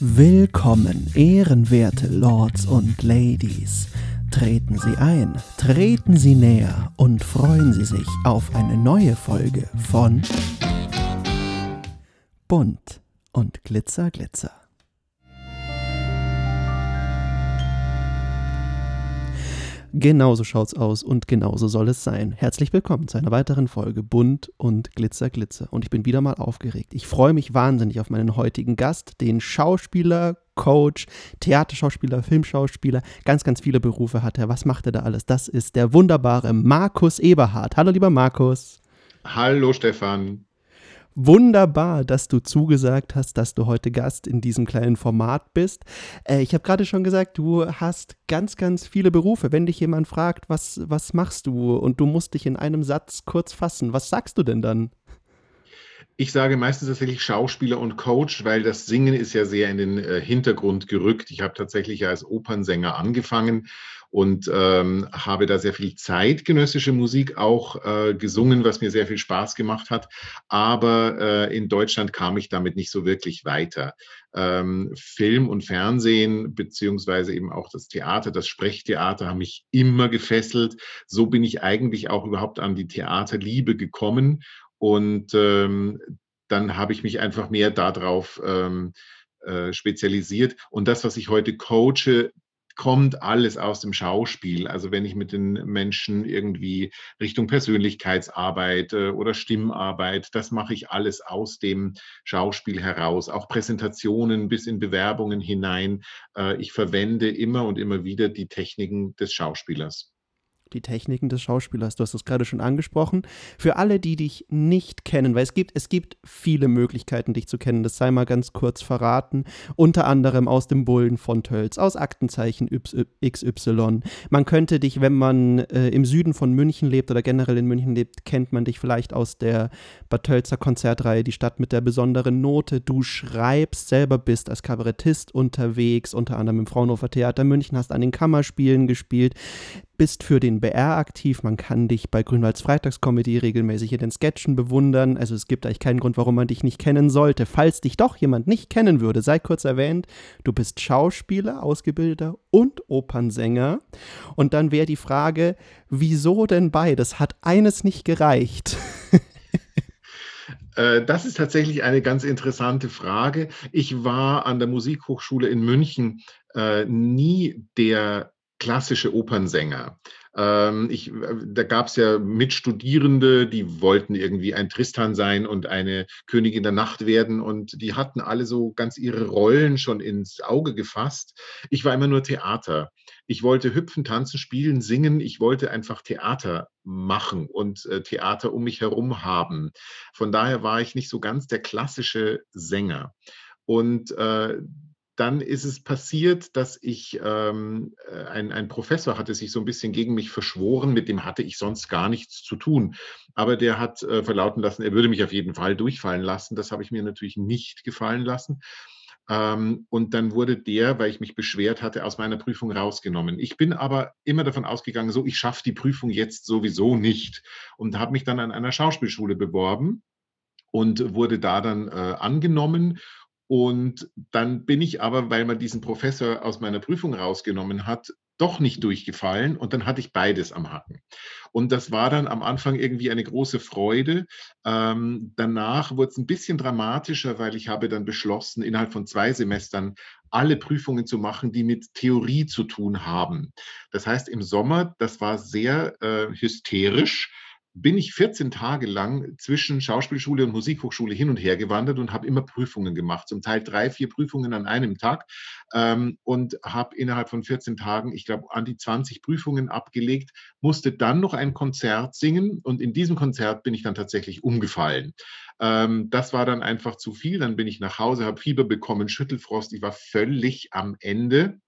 Willkommen, ehrenwerte Lords und Ladies. Treten Sie ein, treten Sie näher und freuen Sie sich auf eine neue Folge von Bunt und Glitzer, Glitzer. Genauso schaut's aus und genauso soll es sein. Herzlich willkommen zu einer weiteren Folge Bunt und Glitzer Glitzer. Und ich bin wieder mal aufgeregt. Ich freue mich wahnsinnig auf meinen heutigen Gast, den Schauspieler, Coach, Theaterschauspieler, Filmschauspieler, ganz, ganz viele Berufe hat er. Was macht er da alles? Das ist der wunderbare Markus Eberhard. Hallo, lieber Markus. Hallo, Stefan. Wunderbar, dass du zugesagt hast, dass du heute Gast in diesem kleinen Format bist. Äh, ich habe gerade schon gesagt, du hast ganz, ganz viele Berufe. Wenn dich jemand fragt, was, was machst du und du musst dich in einem Satz kurz fassen, was sagst du denn dann? Ich sage meistens tatsächlich Schauspieler und Coach, weil das Singen ist ja sehr in den äh, Hintergrund gerückt. Ich habe tatsächlich als Opernsänger angefangen und ähm, habe da sehr viel zeitgenössische Musik auch äh, gesungen, was mir sehr viel Spaß gemacht hat. Aber äh, in Deutschland kam ich damit nicht so wirklich weiter. Ähm, Film und Fernsehen, beziehungsweise eben auch das Theater, das Sprechtheater haben mich immer gefesselt. So bin ich eigentlich auch überhaupt an die Theaterliebe gekommen. Und ähm, dann habe ich mich einfach mehr darauf ähm, äh, spezialisiert. Und das, was ich heute coache, kommt alles aus dem Schauspiel. Also wenn ich mit den Menschen irgendwie Richtung Persönlichkeitsarbeit äh, oder Stimmarbeit, das mache ich alles aus dem Schauspiel heraus. Auch Präsentationen bis in Bewerbungen hinein. Äh, ich verwende immer und immer wieder die Techniken des Schauspielers die Techniken des Schauspielers. Du hast es gerade schon angesprochen. Für alle, die dich nicht kennen, weil es gibt, es gibt viele Möglichkeiten, dich zu kennen, das sei mal ganz kurz verraten. Unter anderem aus dem Bullen von Tölz, aus Aktenzeichen XY. Man könnte dich, wenn man äh, im Süden von München lebt oder generell in München lebt, kennt man dich vielleicht aus der Bad Tölzer Konzertreihe Die Stadt mit der besonderen Note. Du schreibst selber, bist als Kabarettist unterwegs, unter anderem im Fraunhofer Theater München, hast an den Kammerspielen gespielt bist für den BR aktiv. Man kann dich bei Grünwalds Freitagscomedy regelmäßig in den Sketchen bewundern. Also es gibt eigentlich keinen Grund, warum man dich nicht kennen sollte. Falls dich doch jemand nicht kennen würde, sei kurz erwähnt, du bist Schauspieler, Ausgebildeter und Opernsänger. Und dann wäre die Frage, wieso denn beides? Hat eines nicht gereicht? Äh, das ist tatsächlich eine ganz interessante Frage. Ich war an der Musikhochschule in München äh, nie der klassische Opernsänger. Ähm, ich, äh, da gab es ja Mitstudierende, die wollten irgendwie ein Tristan sein und eine Königin der Nacht werden und die hatten alle so ganz ihre Rollen schon ins Auge gefasst. Ich war immer nur Theater. Ich wollte hüpfen, tanzen, spielen, singen. Ich wollte einfach Theater machen und äh, Theater um mich herum haben. Von daher war ich nicht so ganz der klassische Sänger. Und äh, dann ist es passiert, dass ich, ähm, äh, ein, ein Professor hatte sich so ein bisschen gegen mich verschworen, mit dem hatte ich sonst gar nichts zu tun. Aber der hat äh, verlauten lassen, er würde mich auf jeden Fall durchfallen lassen. Das habe ich mir natürlich nicht gefallen lassen. Ähm, und dann wurde der, weil ich mich beschwert hatte, aus meiner Prüfung rausgenommen. Ich bin aber immer davon ausgegangen, so, ich schaffe die Prüfung jetzt sowieso nicht. Und habe mich dann an einer Schauspielschule beworben und wurde da dann äh, angenommen und dann bin ich aber, weil man diesen Professor aus meiner Prüfung rausgenommen hat, doch nicht durchgefallen und dann hatte ich beides am Hacken. Und das war dann am Anfang irgendwie eine große Freude. Ähm, danach wurde es ein bisschen dramatischer, weil ich habe dann beschlossen, innerhalb von zwei Semestern alle Prüfungen zu machen, die mit Theorie zu tun haben. Das heißt, im Sommer, das war sehr äh, hysterisch bin ich 14 Tage lang zwischen Schauspielschule und Musikhochschule hin und her gewandert und habe immer Prüfungen gemacht, zum Teil drei, vier Prüfungen an einem Tag ähm, und habe innerhalb von 14 Tagen, ich glaube, an die 20 Prüfungen abgelegt, musste dann noch ein Konzert singen und in diesem Konzert bin ich dann tatsächlich umgefallen. Ähm, das war dann einfach zu viel, dann bin ich nach Hause, habe Fieber bekommen, Schüttelfrost, ich war völlig am Ende.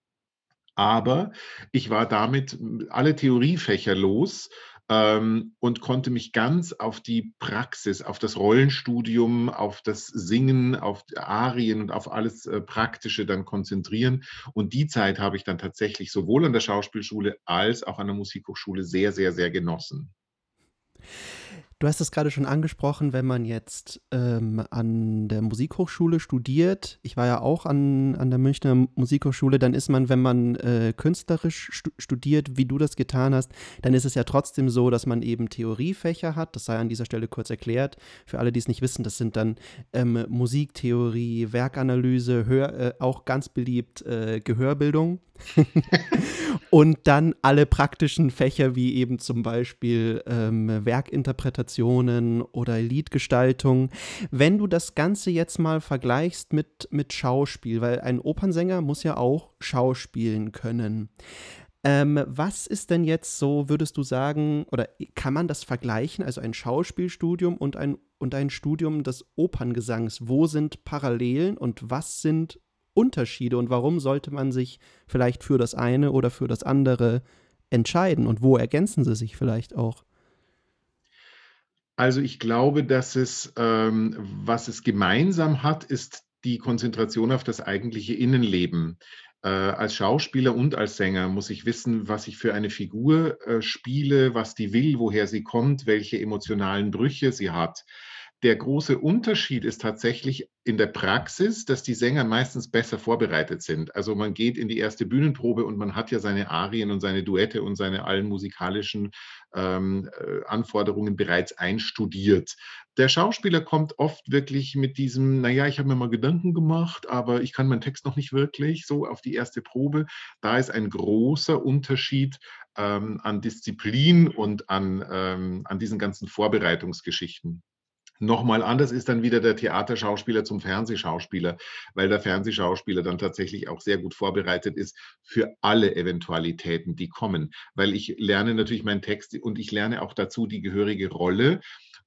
Aber ich war damit alle Theoriefächer los ähm, und konnte mich ganz auf die Praxis, auf das Rollenstudium, auf das Singen, auf Arien und auf alles äh, Praktische dann konzentrieren. Und die Zeit habe ich dann tatsächlich sowohl an der Schauspielschule als auch an der Musikhochschule sehr, sehr, sehr genossen. Du hast es gerade schon angesprochen, wenn man jetzt ähm, an der Musikhochschule studiert. Ich war ja auch an, an der Münchner Musikhochschule. Dann ist man, wenn man äh, künstlerisch stu studiert, wie du das getan hast, dann ist es ja trotzdem so, dass man eben Theoriefächer hat. Das sei an dieser Stelle kurz erklärt. Für alle, die es nicht wissen, das sind dann ähm, Musiktheorie, Werkanalyse, Hör, äh, auch ganz beliebt äh, Gehörbildung. und dann alle praktischen Fächer wie eben zum Beispiel ähm, Werkinterpretationen oder Liedgestaltung. Wenn du das Ganze jetzt mal vergleichst mit, mit Schauspiel, weil ein Opernsänger muss ja auch schauspielen können. Ähm, was ist denn jetzt so, würdest du sagen, oder kann man das vergleichen, also ein Schauspielstudium und ein, und ein Studium des Operngesangs? Wo sind Parallelen und was sind Unterschiede und warum sollte man sich vielleicht für das eine oder für das andere entscheiden und wo ergänzen sie sich vielleicht auch? Also ich glaube, dass es, ähm, was es gemeinsam hat, ist die Konzentration auf das eigentliche Innenleben. Äh, als Schauspieler und als Sänger muss ich wissen, was ich für eine Figur äh, spiele, was die will, woher sie kommt, welche emotionalen Brüche sie hat. Der große Unterschied ist tatsächlich in der Praxis, dass die Sänger meistens besser vorbereitet sind. Also man geht in die erste Bühnenprobe und man hat ja seine Arien und seine Duette und seine allen musikalischen ähm, äh, Anforderungen bereits einstudiert. Der Schauspieler kommt oft wirklich mit diesem, naja, ich habe mir mal Gedanken gemacht, aber ich kann meinen Text noch nicht wirklich, so auf die erste Probe. Da ist ein großer Unterschied ähm, an Disziplin und an, ähm, an diesen ganzen Vorbereitungsgeschichten. Nochmal anders ist dann wieder der Theaterschauspieler zum Fernsehschauspieler, weil der Fernsehschauspieler dann tatsächlich auch sehr gut vorbereitet ist für alle Eventualitäten, die kommen. Weil ich lerne natürlich meinen Text und ich lerne auch dazu die gehörige Rolle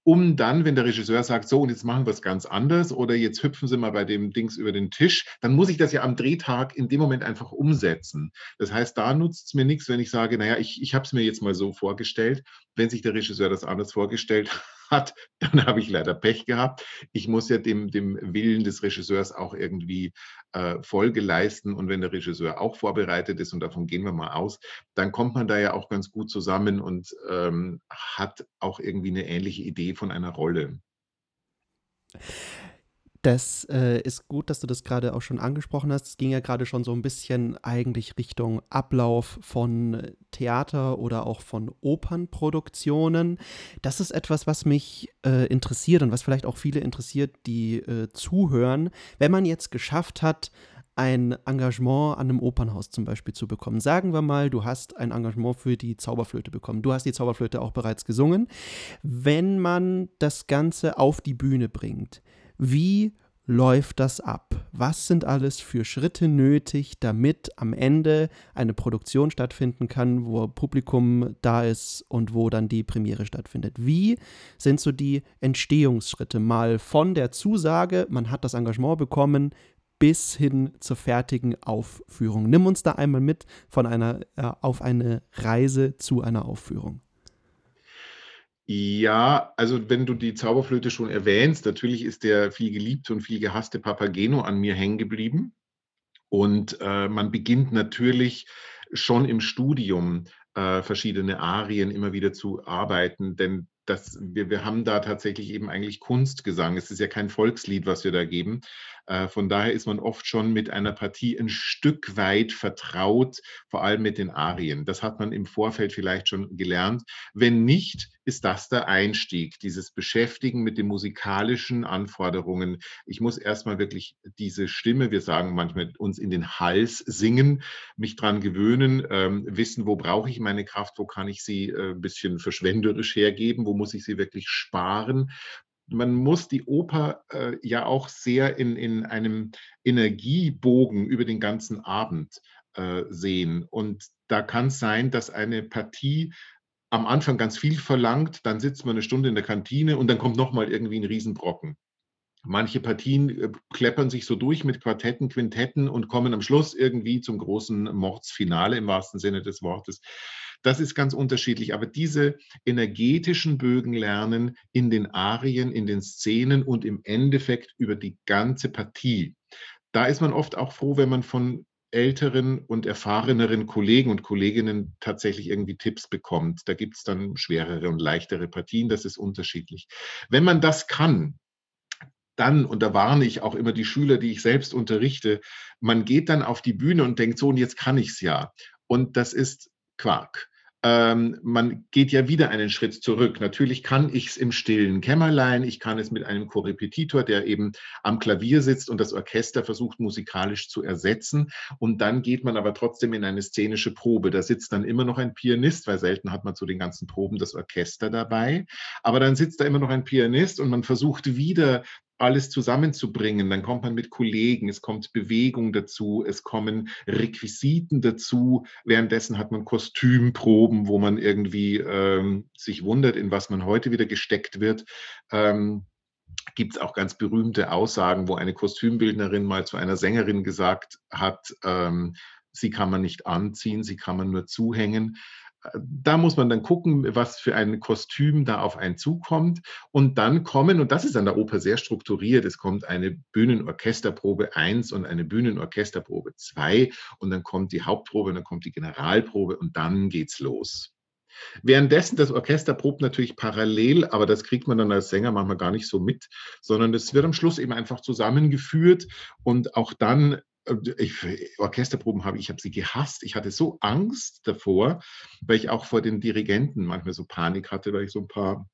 um dann, wenn der Regisseur sagt, so und jetzt machen wir es ganz anders oder jetzt hüpfen Sie mal bei dem Dings über den Tisch, dann muss ich das ja am Drehtag in dem Moment einfach umsetzen. Das heißt, da nutzt es mir nichts, wenn ich sage, naja, ich, ich habe es mir jetzt mal so vorgestellt. Wenn sich der Regisseur das anders vorgestellt hat, dann habe ich leider Pech gehabt. Ich muss ja dem, dem Willen des Regisseurs auch irgendwie äh, Folge leisten. Und wenn der Regisseur auch vorbereitet ist, und davon gehen wir mal aus, dann kommt man da ja auch ganz gut zusammen und ähm, hat auch irgendwie eine ähnliche Idee von einer Rolle. Das äh, ist gut, dass du das gerade auch schon angesprochen hast. Es ging ja gerade schon so ein bisschen eigentlich Richtung Ablauf von Theater oder auch von Opernproduktionen. Das ist etwas, was mich äh, interessiert und was vielleicht auch viele interessiert, die äh, zuhören. Wenn man jetzt geschafft hat, ein Engagement an einem Opernhaus zum Beispiel zu bekommen. Sagen wir mal, du hast ein Engagement für die Zauberflöte bekommen. Du hast die Zauberflöte auch bereits gesungen. Wenn man das Ganze auf die Bühne bringt, wie läuft das ab? Was sind alles für Schritte nötig, damit am Ende eine Produktion stattfinden kann, wo Publikum da ist und wo dann die Premiere stattfindet? Wie sind so die Entstehungsschritte mal von der Zusage, man hat das Engagement bekommen, bis hin zur fertigen Aufführung? Nimm uns da einmal mit von einer äh, auf eine Reise zu einer Aufführung. Ja, also wenn du die Zauberflöte schon erwähnst, natürlich ist der viel geliebte und viel gehasste Papageno an mir hängen geblieben. Und äh, man beginnt natürlich schon im Studium äh, verschiedene Arien immer wieder zu arbeiten, denn das, wir, wir haben da tatsächlich eben eigentlich Kunstgesang. Es ist ja kein Volkslied, was wir da geben, äh, von daher ist man oft schon mit einer Partie ein Stück weit vertraut, vor allem mit den Arien. Das hat man im Vorfeld vielleicht schon gelernt. Wenn nicht, ist das der Einstieg, dieses Beschäftigen mit den musikalischen Anforderungen. Ich muss erstmal wirklich diese Stimme, wir sagen manchmal uns in den Hals singen, mich dran gewöhnen, ähm, wissen, wo brauche ich meine Kraft, wo kann ich sie äh, ein bisschen verschwenderisch hergeben, wo muss ich sie wirklich sparen man muss die Oper äh, ja auch sehr in, in einem Energiebogen über den ganzen Abend äh, sehen. Und da kann es sein, dass eine Partie am Anfang ganz viel verlangt, dann sitzt man eine Stunde in der Kantine und dann kommt nochmal irgendwie ein Riesenbrocken. Manche Partien äh, kleppern sich so durch mit Quartetten, Quintetten und kommen am Schluss irgendwie zum großen Mordsfinale im wahrsten Sinne des Wortes. Das ist ganz unterschiedlich. Aber diese energetischen Bögen lernen in den Arien, in den Szenen und im Endeffekt über die ganze Partie. Da ist man oft auch froh, wenn man von älteren und erfahreneren Kollegen und Kolleginnen tatsächlich irgendwie Tipps bekommt. Da gibt es dann schwerere und leichtere Partien, das ist unterschiedlich. Wenn man das kann, dann, und da warne ich auch immer die Schüler, die ich selbst unterrichte, man geht dann auf die Bühne und denkt so, und jetzt kann ich es ja. Und das ist Quark ähm, man geht ja wieder einen Schritt zurück. Natürlich kann ich es im stillen Kämmerlein, ich kann es mit einem Korrepetitor, der eben am Klavier sitzt und das Orchester versucht musikalisch zu ersetzen. Und dann geht man aber trotzdem in eine szenische Probe. Da sitzt dann immer noch ein Pianist, weil selten hat man zu den ganzen Proben das Orchester dabei. Aber dann sitzt da immer noch ein Pianist und man versucht wieder alles zusammenzubringen. Dann kommt man mit Kollegen, es kommt Bewegung dazu, es kommen Requisiten dazu. Währenddessen hat man Kostümproben, wo man irgendwie ähm, sich wundert, in was man heute wieder gesteckt wird. Ähm, Gibt es auch ganz berühmte Aussagen, wo eine Kostümbildnerin mal zu einer Sängerin gesagt hat, ähm, sie kann man nicht anziehen, sie kann man nur zuhängen da muss man dann gucken, was für ein Kostüm da auf einen zukommt. Und dann kommen, und das ist an der Oper sehr strukturiert, es kommt eine Bühnenorchesterprobe 1 und eine Bühnenorchesterprobe 2 und dann kommt die Hauptprobe und dann kommt die Generalprobe und dann geht's los. Währenddessen das Orchester probt natürlich parallel, aber das kriegt man dann als Sänger manchmal gar nicht so mit, sondern es wird am Schluss eben einfach zusammengeführt und auch dann ich, Orchesterproben habe ich habe sie gehasst. Ich hatte so Angst davor, weil ich auch vor den Dirigenten manchmal so Panik hatte, weil ich so ein paar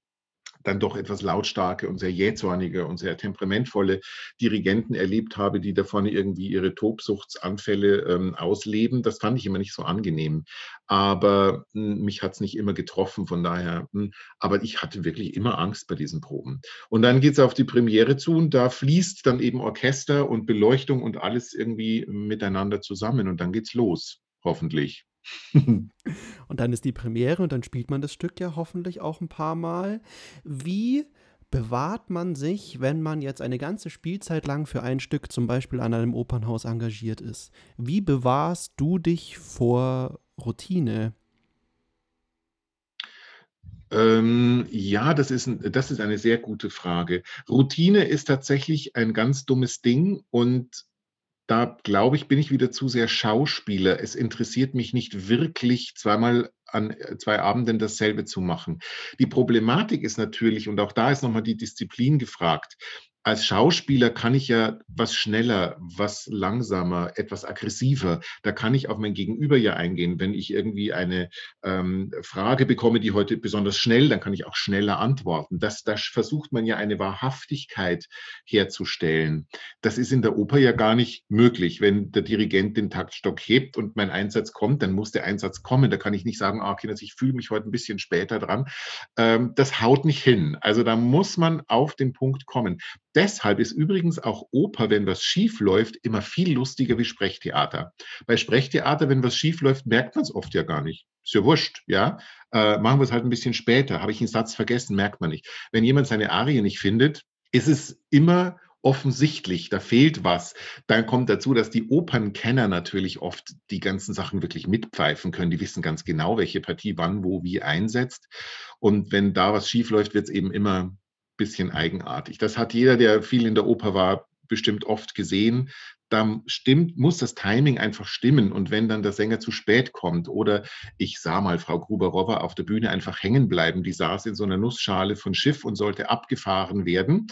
dann doch etwas lautstarke und sehr jähzornige und sehr temperamentvolle Dirigenten erlebt habe, die da vorne irgendwie ihre Tobsuchtsanfälle ähm, ausleben. Das fand ich immer nicht so angenehm. Aber mh, hm, mich hat es nicht immer getroffen, von daher. Mh, hm, aber ich hatte wirklich immer Angst bei diesen Proben. Und dann geht es auf die Premiere zu und da fließt dann eben Orchester und Beleuchtung und alles irgendwie miteinander zusammen und dann geht's los, hoffentlich. und dann ist die Premiere und dann spielt man das Stück ja hoffentlich auch ein paar Mal. Wie bewahrt man sich, wenn man jetzt eine ganze Spielzeit lang für ein Stück zum Beispiel an einem Opernhaus engagiert ist? Wie bewahrst du dich vor Routine? Ähm, ja, das ist, das ist eine sehr gute Frage. Routine ist tatsächlich ein ganz dummes Ding und da glaube ich, bin ich wieder zu sehr Schauspieler. Es interessiert mich nicht wirklich, zweimal an äh, zwei Abenden dasselbe zu machen. Die Problematik ist natürlich, und auch da ist nochmal die Disziplin gefragt, als Schauspieler kann ich ja was schneller, was langsamer, etwas aggressiver. Da kann ich auf mein Gegenüber ja eingehen. Wenn ich irgendwie eine ähm, Frage bekomme, die heute besonders schnell, dann kann ich auch schneller antworten. Das, das versucht man ja eine Wahrhaftigkeit herzustellen. Das ist in der Oper ja gar nicht möglich. Wenn der Dirigent den Taktstock hebt und mein Einsatz kommt, dann muss der Einsatz kommen. Da kann ich nicht sagen, ah, ich fühle mich heute ein bisschen später dran. Ähm, das haut nicht hin. Also da muss man auf den Punkt kommen. Deshalb ist übrigens auch Oper, wenn was schief läuft, immer viel lustiger wie Sprechtheater. Bei Sprechtheater, wenn was schief läuft, merkt man es oft ja gar nicht. Ist ja wurscht, ja. Äh, machen wir es halt ein bisschen später. Habe ich einen Satz vergessen, merkt man nicht. Wenn jemand seine Arie nicht findet, ist es immer offensichtlich, da fehlt was. Dann kommt dazu, dass die Opernkenner natürlich oft die ganzen Sachen wirklich mitpfeifen können. Die wissen ganz genau, welche Partie wann, wo, wie einsetzt. Und wenn da was schief läuft, wird es eben immer bisschen eigenartig. Das hat jeder, der viel in der Oper war, bestimmt oft gesehen. Da stimmt, muss das Timing einfach stimmen. Und wenn dann der Sänger zu spät kommt oder ich sah mal Frau Gruber-Rover auf der Bühne einfach hängen bleiben, die saß in so einer Nussschale von Schiff und sollte abgefahren werden.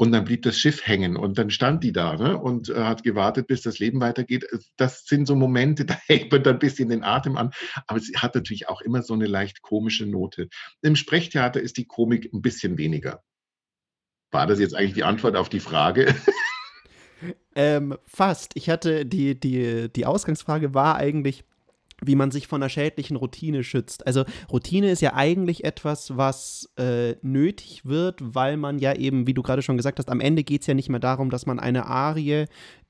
Und dann blieb das Schiff hängen und dann stand die da ne, und äh, hat gewartet, bis das Leben weitergeht. Das sind so Momente, da hält man dann ein bisschen den Atem an. Aber es hat natürlich auch immer so eine leicht komische Note. Im Sprechtheater ist die Komik ein bisschen weniger. War das jetzt eigentlich die Antwort auf die Frage? ähm, fast. Ich hatte die, die, die Ausgangsfrage war eigentlich, wie man sich von einer schädlichen Routine schützt. Also Routine ist ja eigentlich etwas, was äh, nötig wird, weil man ja eben, wie du gerade schon gesagt hast, am Ende geht es ja nicht mehr darum, dass man eine Arie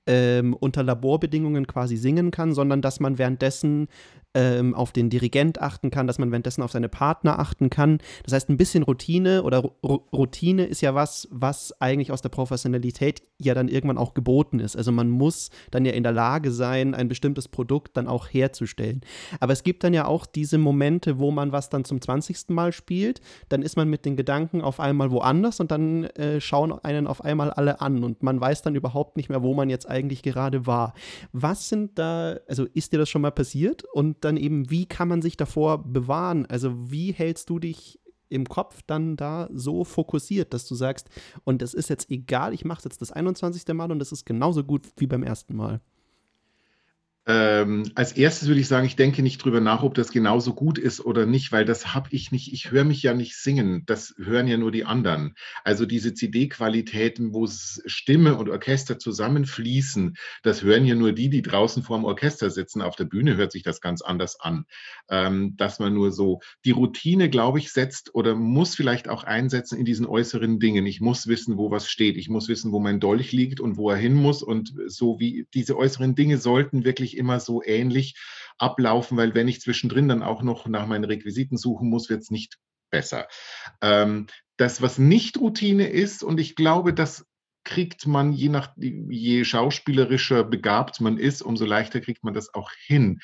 ähm, unter Laborbedingungen quasi singen kann, sondern dass man währenddessen ähm, auf den Dirigent achten kann, dass man währenddessen auf seine Partner achten kann. Das heißt, ein bisschen Routine oder R Routine ist ja was, was eigentlich aus der Professionalität ja dann irgendwann auch geboten ist. Also man muss dann ja in der Lage sein, ein bestimmtes Produkt dann auch herzustellen. Aber es gibt dann ja auch diese Momente, wo man was dann zum 20. Mal spielt, dann ist man mit den Gedanken auf einmal woanders und dann äh, schauen einen auf einmal alle an und man weiß dann überhaupt nicht mehr, wo man jetzt eigentlich gerade war. Was sind da, also ist dir das schon mal passiert? Und dann eben, wie kann man sich davor bewahren? Also wie hältst du dich im Kopf dann da so fokussiert, dass du sagst, und es ist jetzt egal, ich mache es jetzt das 21. Mal und es ist genauso gut wie beim ersten Mal. Ähm, als erstes würde ich sagen, ich denke nicht drüber nach, ob das genauso gut ist oder nicht, weil das habe ich nicht. Ich höre mich ja nicht singen. Das hören ja nur die anderen. Also diese CD-Qualitäten, wo Stimme und Orchester zusammenfließen, das hören ja nur die, die draußen vorm Orchester sitzen. Auf der Bühne hört sich das ganz anders an. Ähm, dass man nur so die Routine, glaube ich, setzt oder muss vielleicht auch einsetzen in diesen äußeren Dingen. Ich muss wissen, wo was steht. Ich muss wissen, wo mein Dolch liegt und wo er hin muss. Und so wie diese äußeren Dinge sollten wirklich immer so ähnlich ablaufen, weil wenn ich zwischendrin dann auch noch nach meinen Requisiten suchen muss, wird es nicht besser. Ähm, das, was nicht Routine ist, und ich glaube, das kriegt man, je nach, je schauspielerischer begabt man ist, umso leichter kriegt man das auch hin,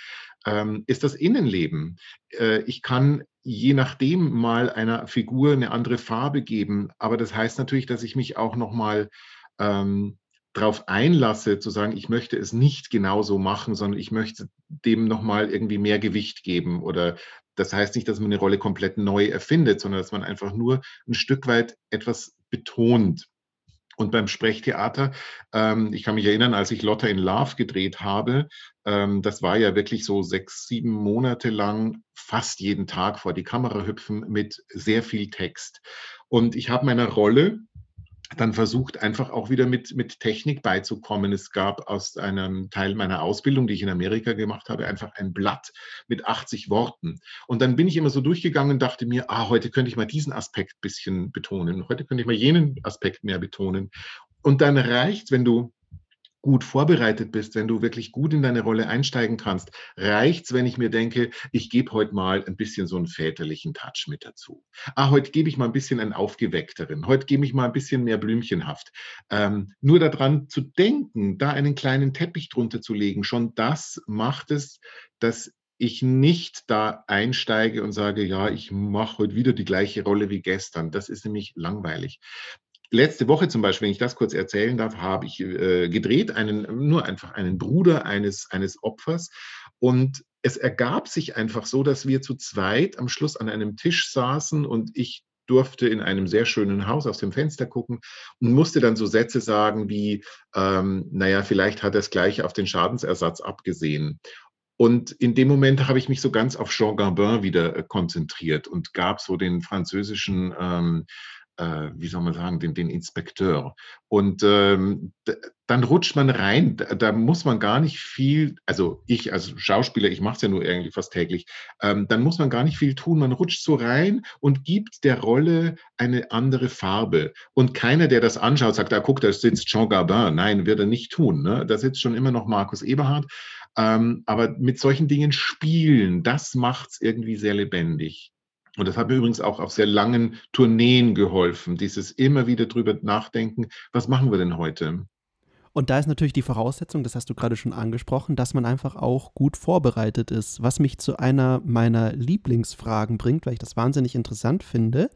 ähm, ist das Innenleben. Äh, ich kann je nachdem mal einer Figur eine andere Farbe geben, aber das heißt natürlich, dass ich mich auch noch mal ähm, darauf einlasse, zu sagen, ich möchte es nicht genauso machen, sondern ich möchte dem nochmal irgendwie mehr Gewicht geben. Oder das heißt nicht, dass man eine Rolle komplett neu erfindet, sondern dass man einfach nur ein Stück weit etwas betont. Und beim Sprechtheater, ähm, ich kann mich erinnern, als ich Lotta in Love gedreht habe, ähm, das war ja wirklich so sechs, sieben Monate lang fast jeden Tag vor die Kamera hüpfen mit sehr viel Text. Und ich habe meiner Rolle dann versucht, einfach auch wieder mit, mit Technik beizukommen. Es gab aus einem Teil meiner Ausbildung, die ich in Amerika gemacht habe, einfach ein Blatt mit 80 Worten. Und dann bin ich immer so durchgegangen und dachte mir, ah, heute könnte ich mal diesen Aspekt bisschen betonen, heute könnte ich mal jenen Aspekt mehr betonen. Und dann reicht, wenn du gut vorbereitet bist, wenn du wirklich gut in deine Rolle einsteigen kannst, reicht's, wenn ich mir denke, ich gebe heute mal ein bisschen so einen väterlichen Touch mit dazu. Ah, heute gebe ich mal ein bisschen einen aufgeweckteren. Heute gebe ich mal ein bisschen mehr blümchenhaft. Ähm, nur daran zu denken, da einen kleinen Teppich drunter zu legen, schon das macht es, dass ich nicht da einsteige und sage, ja, ich mache heute wieder die gleiche Rolle wie gestern. Das ist nämlich langweilig letzte Woche zum Beispiel, wenn ich das kurz erzählen darf, habe ich äh, gedreht, einen, nur einfach einen Bruder eines, eines Opfers. Und es ergab sich einfach so, dass wir zu zweit am Schluss an einem Tisch saßen und ich durfte in einem sehr schönen Haus aus dem Fenster gucken und musste dann so Sätze sagen wie, ähm, naja, vielleicht hat er es gleich auf den Schadensersatz abgesehen. Und in dem Moment habe ich mich so ganz auf Jean Gabin wieder äh, konzentriert und gab so den französischen ähm, äh, wie soll man sagen, den, den Inspekteur. Und ähm, dann rutscht man rein. Da, da, muss man gar nicht viel, also ich als Schauspieler, ich mache es ja nur irgendwie fast täglich, ähm, dann muss man gar nicht viel tun. Man rutscht so rein und gibt der Rolle eine andere Farbe. Und keiner, der das anschaut, sagt, da ah, guck, da sitzt Jean Gabin. Nein, wird er nicht tun. Ne? Da sitzt schon immer noch Markus Eberhard. Ähm, aber mit solchen Dingen spielen, das macht es irgendwie sehr lebendig. Und das hat mir übrigens auch auf sehr langen Tourneen geholfen, dieses immer wieder drüber nachdenken, was machen wir denn heute? Und da ist natürlich die Voraussetzung, das hast du gerade schon angesprochen, dass man einfach auch gut vorbereitet ist. Was mich zu einer meiner Lieblingsfragen bringt, weil ich das wahnsinnig interessant finde.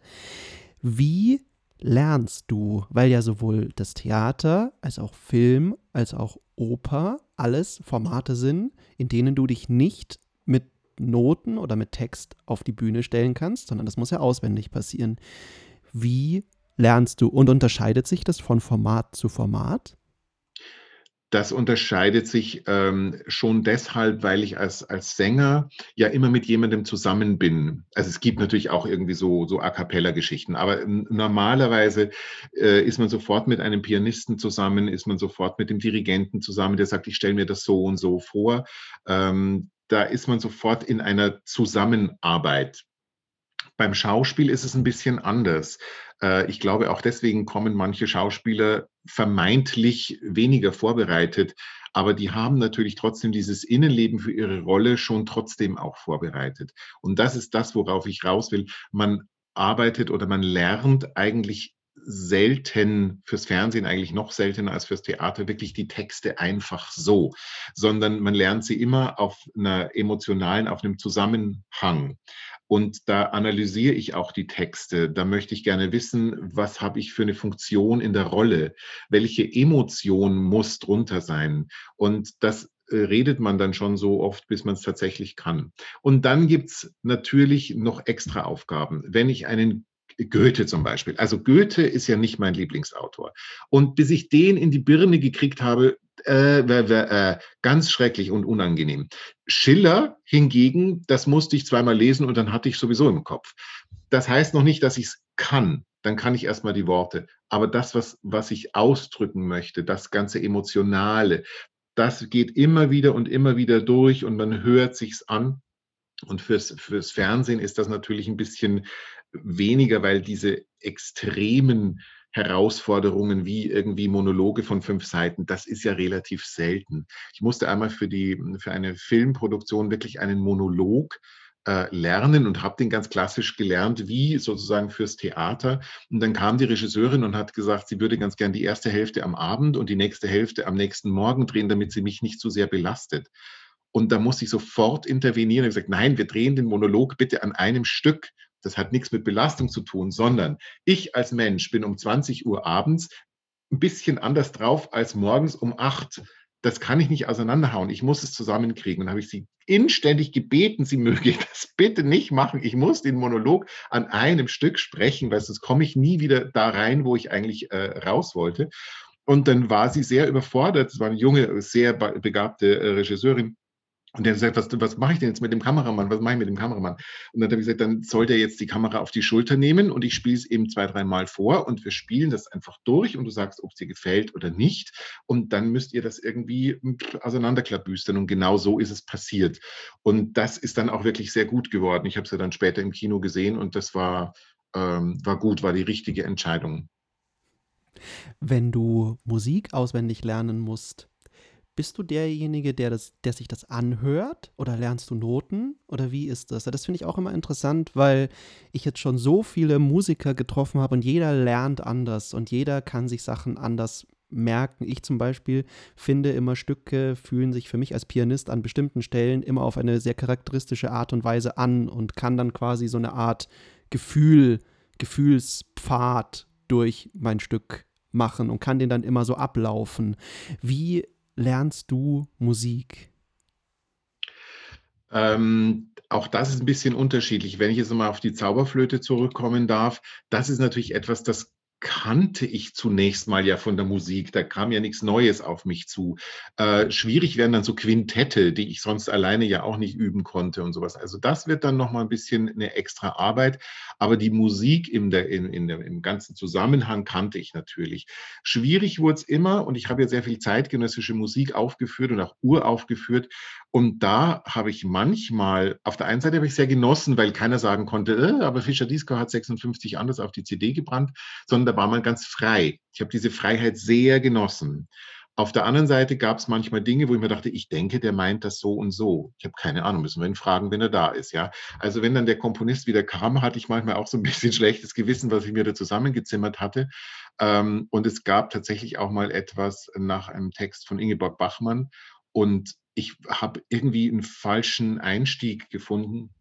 Wie lernst du, weil ja sowohl das Theater als auch Film als auch Oper alles Formate sind, in denen du dich nicht Noten oder mit Text auf die Bühne stellen kannst, sondern das muss ja auswendig passieren. Wie lernst du und unterscheidet sich das von Format zu Format? Das unterscheidet sich ähm, schon deshalb, weil ich als, als Sänger ja immer mit jemandem zusammen bin. Also es gibt natürlich auch irgendwie so, so A cappella-Geschichten, aber normalerweise äh, ist man sofort mit einem Pianisten zusammen, ist man sofort mit dem Dirigenten zusammen, der sagt, ich stelle mir das so und so vor. Ähm, da ist man sofort in einer Zusammenarbeit. Beim Schauspiel ist es ein bisschen anders. Äh, ich glaube, auch deswegen kommen manche Schauspieler vermeintlich weniger vorbereitet, aber die haben natürlich trotzdem dieses Innenleben für ihre Rolle schon trotzdem auch vorbereitet. Und das ist das, worauf ich raus will. Man arbeitet oder man lernt eigentlich selten fürs Fernsehen, eigentlich noch seltener als fürs Theater, wirklich die Texte einfach so, sondern man lernt sie immer auf einer emotionalen, auf einem Zusammenhang. Und da analysiere ich auch die Texte. Da möchte ich gerne wissen, was habe ich für eine Funktion in der Rolle? Welche Emotion muss drunter sein? Und das äh, redet man dann schon so oft, bis man es tatsächlich kann. Und dann gibt es natürlich noch extra Aufgaben. Wenn ich einen Goethe zum Beispiel. Also Goethe ist ja nicht mein Lieblingsautor. Und bis ich den in die Birne gekriegt habe, äh, äh, ganz schrecklich und unangenehm. Schiller hingegen, das musste ich zweimal lesen und dann hatte ich sowieso im Kopf. Das heißt noch nicht, dass ich es kann. Dann kann ich erstmal die Worte. Aber das, was, was ich ausdrücken möchte, das ganze Emotionale, das geht immer wieder und immer wieder durch und man hört sich's an. Und fürs, fürs Fernsehen ist das natürlich ein bisschen weniger, weil diese extremen Herausforderungen wie irgendwie Monologe von fünf Seiten, das ist ja relativ selten. Ich musste einmal für, die, für eine Filmproduktion wirklich einen Monolog äh, lernen und habe den ganz klassisch gelernt, wie sozusagen fürs Theater. Und dann kam die Regisseurin und hat gesagt, sie würde ganz gern die erste Hälfte am Abend und die nächste Hälfte am nächsten Morgen drehen, damit sie mich nicht zu sehr belastet. Und da musste ich sofort intervenieren und gesagt, nein, wir drehen den Monolog bitte an einem Stück. Das hat nichts mit Belastung zu tun, sondern ich als Mensch bin um 20 Uhr abends ein bisschen anders drauf als morgens um 8. Das kann ich nicht auseinanderhauen. Ich muss es zusammenkriegen. Und dann habe ich sie inständig gebeten, sie möge das bitte nicht machen. Ich muss den Monolog an einem Stück sprechen, weil sonst komme ich nie wieder da rein, wo ich eigentlich äh, raus wollte. Und dann war sie sehr überfordert. Es war eine junge, sehr begabte äh, Regisseurin und der hat gesagt, was, was mache ich denn jetzt mit dem Kameramann? Was mache ich mit dem Kameramann? Und dann habe ich gesagt, dann soll der jetzt die Kamera auf die Schulter nehmen und ich spiele es eben zwei, dreimal vor und wir spielen das einfach durch und du sagst, ob es dir gefällt oder nicht. Und dann müsst ihr das irgendwie auseinanderklabüstern. Und genau so ist es passiert. Und das ist dann auch wirklich sehr gut geworden. Ich habe es ja dann später im Kino gesehen und das war, ähm, war gut, war die richtige Entscheidung. Wenn du Musik auswendig lernen musst, bist du derjenige, der, das, der sich das anhört oder lernst du Noten oder wie ist das? Das finde ich auch immer interessant, weil ich jetzt schon so viele Musiker getroffen habe und jeder lernt anders und jeder kann sich Sachen anders merken. Ich zum Beispiel finde immer Stücke fühlen sich für mich als Pianist an bestimmten Stellen immer auf eine sehr charakteristische Art und Weise an und kann dann quasi so eine Art Gefühl, Gefühlspfad durch mein Stück machen und kann den dann immer so ablaufen. Wie lernst du Musik? Ähm, auch das ist ein bisschen unterschiedlich. Wenn ich jetzt mal auf die Zauberflöte zurückkommen darf, das ist natürlich etwas, das kannte ich zunächst mal ja von der Musik. Da kam ja nichts Neues auf mich zu. Äh, schwierig wären dann so Quintette, die ich sonst alleine ja auch nicht üben konnte und sowas. Also das wird dann nochmal ein bisschen eine extra Arbeit. Aber die Musik im, der, in, in der, im ganzen Zusammenhang kannte ich natürlich. Schwierig wurde es immer und ich habe ja sehr viel zeitgenössische Musik aufgeführt und auch uraufgeführt. Und da habe ich manchmal, auf der einen Seite habe ich sehr genossen, weil keiner sagen konnte, äh, aber Fischer Disco hat 56 anders auf die CD gebrannt, sondern da war man ganz frei. Ich habe diese Freiheit sehr genossen. Auf der anderen Seite gab es manchmal Dinge, wo ich mir dachte, ich denke, der meint das so und so. Ich habe keine Ahnung, müssen wir ihn fragen, wenn er da ist. Ja, also wenn dann der Komponist wieder kam, hatte ich manchmal auch so ein bisschen schlechtes Gewissen, was ich mir da zusammengezimmert hatte. Ähm, und es gab tatsächlich auch mal etwas nach einem Text von Ingeborg Bachmann. Und ich habe irgendwie einen falschen Einstieg gefunden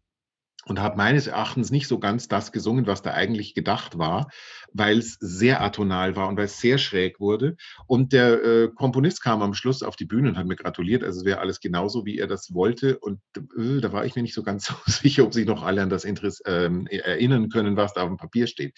und habe meines Erachtens nicht so ganz das gesungen, was da eigentlich gedacht war, weil es sehr atonal war und weil es sehr schräg wurde. Und der äh, Komponist kam am Schluss auf die Bühne und hat mir gratuliert. Also es wäre alles genauso, wie er das wollte. Und äh, da war ich mir nicht so ganz so sicher, ob sich noch alle an das Interesse ähm, erinnern können, was da auf dem Papier steht.